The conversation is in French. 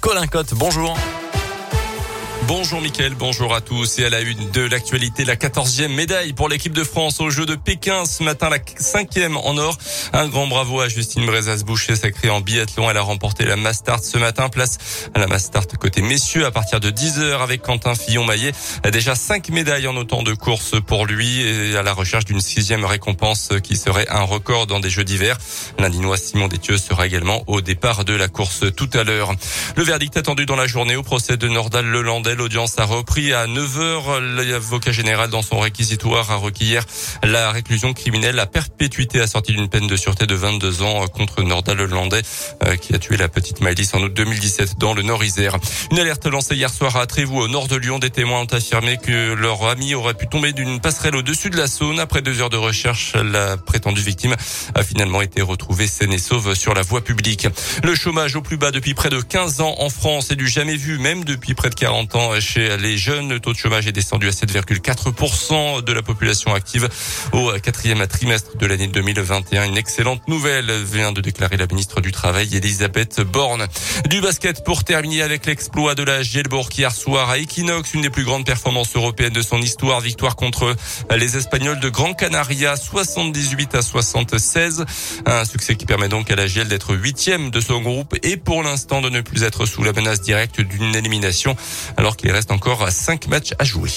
Colin Cotte, bonjour. Bonjour Mickaël, bonjour à tous et à la une de l'actualité, la quatorzième médaille pour l'équipe de France au jeu de Pékin ce matin, la cinquième en or. Un grand bravo à Justine Brezas-Boucher, sacrée en biathlon. Elle a remporté la Mastart ce matin, place à la Mastart côté messieurs à partir de 10h avec Quentin Fillon-Maillet. Déjà cinq médailles en autant de courses pour lui et à la recherche d'une sixième récompense qui serait un record dans des jeux d'hiver. L'Indinois Simon Détieux sera également au départ de la course tout à l'heure. Le verdict attendu dans la journée au procès de Nordal Lelandais L'audience a repris à 9h. L'avocat général dans son réquisitoire a requis hier la réclusion criminelle à perpétuité assortie d'une peine de sûreté de 22 ans contre Nordal Hollandais euh, qui a tué la petite Maëlys en août 2017 dans le Nord-Isère. Une alerte lancée hier soir à Trévoux au nord de Lyon. Des témoins ont affirmé que leur ami aurait pu tomber d'une passerelle au-dessus de la Saône. Après deux heures de recherche, la prétendue victime a finalement été retrouvée saine et sauve sur la voie publique. Le chômage au plus bas depuis près de 15 ans en France est du jamais vu, même depuis près de 40 ans chez les jeunes. Le taux de chômage est descendu à 7,4% de la population active au quatrième trimestre de l'année 2021. Une excellente nouvelle vient de déclarer la ministre du Travail, Elisabeth Borne. Du basket pour terminer avec l'exploit de la Gielbourg hier soir à Equinox, une des plus grandes performances européennes de son histoire. Victoire contre les Espagnols de Gran Canaria, 78 à 76. Un succès qui permet donc à la Giel d'être huitième de son groupe et pour l'instant de ne plus être sous la menace directe d'une élimination alors qu'il reste encore cinq matchs à jouer.